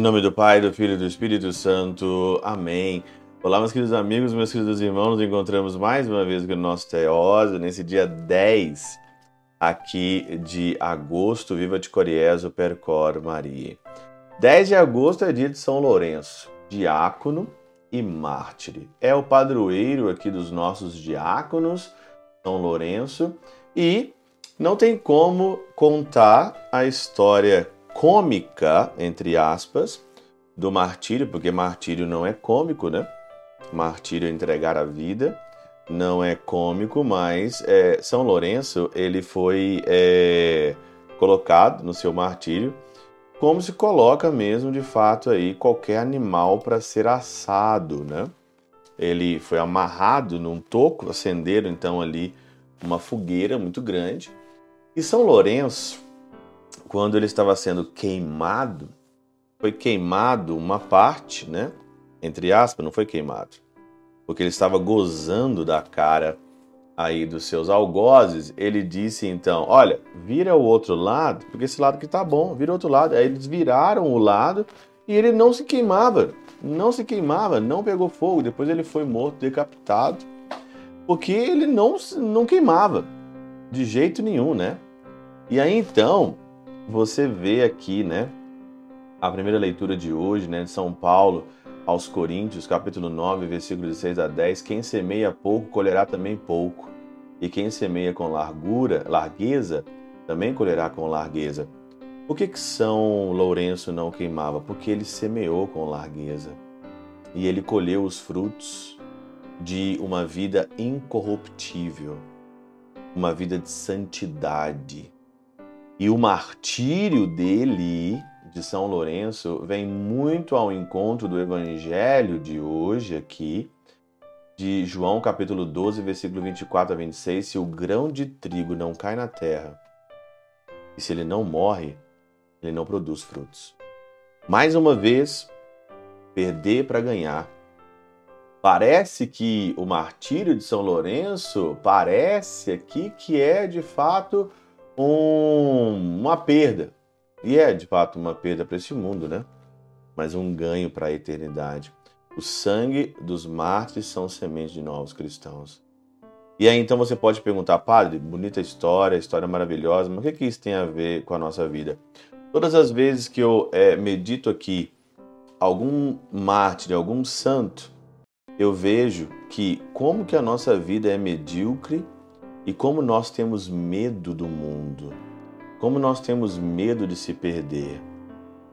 Em nome do Pai, do Filho e do Espírito Santo. Amém. Olá, meus queridos amigos, meus queridos irmãos. Nos encontramos mais uma vez com o nosso Teóse, nesse dia 10 aqui de agosto. Viva de Coriezo, Percor Maria. 10 de agosto é dia de São Lourenço, diácono e mártir. É o padroeiro aqui dos nossos diáconos, São Lourenço, e não tem como contar a história cômica, entre aspas, do martírio, porque martírio não é cômico, né? Martírio é entregar a vida, não é cômico, mas é, São Lourenço ele foi é, colocado no seu martírio como se coloca mesmo de fato aí qualquer animal para ser assado, né? Ele foi amarrado num toco, acenderam então ali uma fogueira muito grande e São Lourenço, quando ele estava sendo queimado, foi queimado uma parte, né? Entre aspas, não foi queimado. Porque ele estava gozando da cara aí dos seus algozes, ele disse então: Olha, vira o outro lado, porque esse lado que tá bom, vira o outro lado. Aí eles viraram o lado e ele não se queimava, não se queimava, não pegou fogo. Depois ele foi morto, decapitado, porque ele não, não queimava de jeito nenhum, né? E aí então, você vê aqui, né, a primeira leitura de hoje, né, de São Paulo aos Coríntios, capítulo 9, versículos 6 a 10, quem semeia pouco colherá também pouco, e quem semeia com largura, largueza, também colherá com largueza. Por que, que São Lourenço não queimava? Porque ele semeou com largueza. E ele colheu os frutos de uma vida incorruptível uma vida de santidade. E o martírio dele, de São Lourenço, vem muito ao encontro do evangelho de hoje aqui, de João capítulo 12, versículo 24 a 26, se o grão de trigo não cai na terra, e se ele não morre, ele não produz frutos. Mais uma vez, perder para ganhar Parece que o martírio de São Lourenço parece aqui que é de fato um, uma perda. E é de fato uma perda para este mundo, né? Mas um ganho para a eternidade. O sangue dos mártires são sementes de novos cristãos. E aí então você pode perguntar, padre, bonita história, história maravilhosa, mas o que, que isso tem a ver com a nossa vida? Todas as vezes que eu é, medito aqui algum mártir, algum santo, eu vejo que como que a nossa vida é medíocre e como nós temos medo do mundo, como nós temos medo de se perder.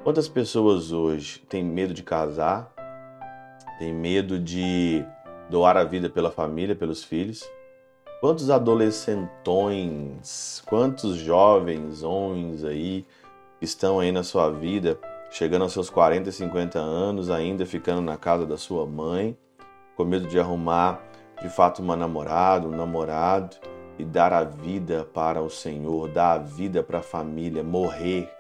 Quantas pessoas hoje têm medo de casar, têm medo de doar a vida pela família, pelos filhos? Quantos adolescentões, quantos jovens homens aí estão aí na sua vida, chegando aos seus 40 e 50 anos, ainda ficando na casa da sua mãe, com medo de arrumar de fato uma namorada, um namorado e dar a vida para o Senhor, dar a vida para a família, morrer,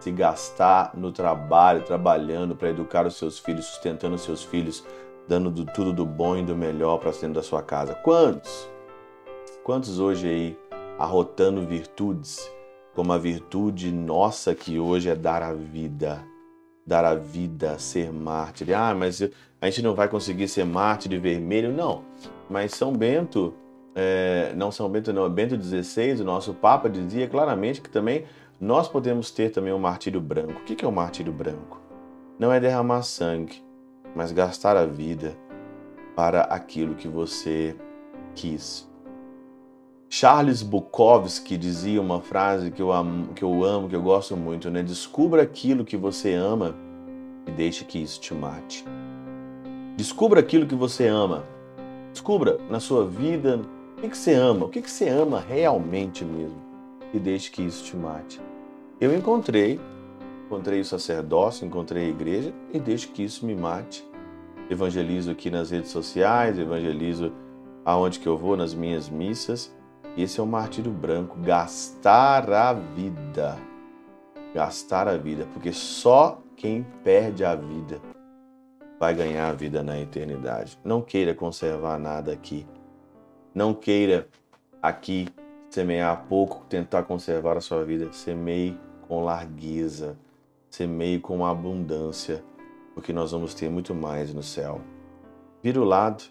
se gastar no trabalho, trabalhando para educar os seus filhos, sustentando os seus filhos, dando do, tudo do bom e do melhor para dentro da sua casa. Quantos? Quantos hoje aí arrotando virtudes, como a virtude nossa que hoje é dar a vida? dar a vida, ser mártir. Ah, mas a gente não vai conseguir ser mártir de vermelho. Não, mas São Bento, é, não São Bento não, Bento XVI, o nosso Papa dizia claramente que também nós podemos ter também um martírio branco. O que é o um martírio branco? Não é derramar sangue, mas gastar a vida para aquilo que você quis. Charles Bukowski dizia uma frase que eu amo, que eu amo, que eu gosto muito, né? Descubra aquilo que você ama e deixe que isso te mate. Descubra aquilo que você ama. Descubra na sua vida o que, você ama, o que, você ama realmente mesmo e deixe que isso te mate. Eu encontrei, encontrei o sacerdócio, encontrei a igreja e deixe que isso me mate. Evangelizo aqui nas redes sociais, evangelizo aonde que eu vou, nas minhas missas esse é o martírio branco, gastar a vida. Gastar a vida, porque só quem perde a vida vai ganhar a vida na eternidade. Não queira conservar nada aqui. Não queira aqui semear pouco, tentar conservar a sua vida. Semeie com largueza. semeie com abundância, porque nós vamos ter muito mais no céu. Vira o lado,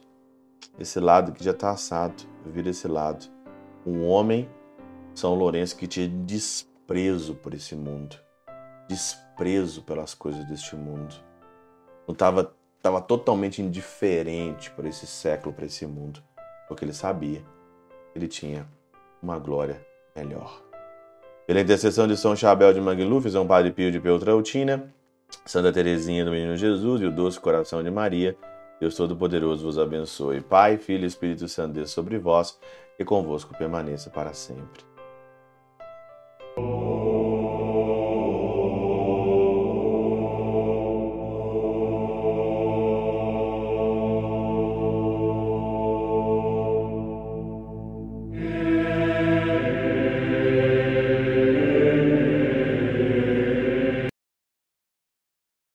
esse lado que já está assado, vira esse lado. Um homem, São Lourenço, que tinha desprezo por esse mundo, desprezo pelas coisas deste mundo. Não estava tava totalmente indiferente por esse século, para esse mundo, porque ele sabia que ele tinha uma glória melhor. Pela intercessão de São Chabel de Mangluf, São Padre Pio de Peltrautina, Santa Teresinha do Menino Jesus e o Doce Coração de Maria, Deus Todo-Poderoso vos abençoe. Pai, Filho e Espírito Santo, Deus sobre vós e convosco permaneça para sempre.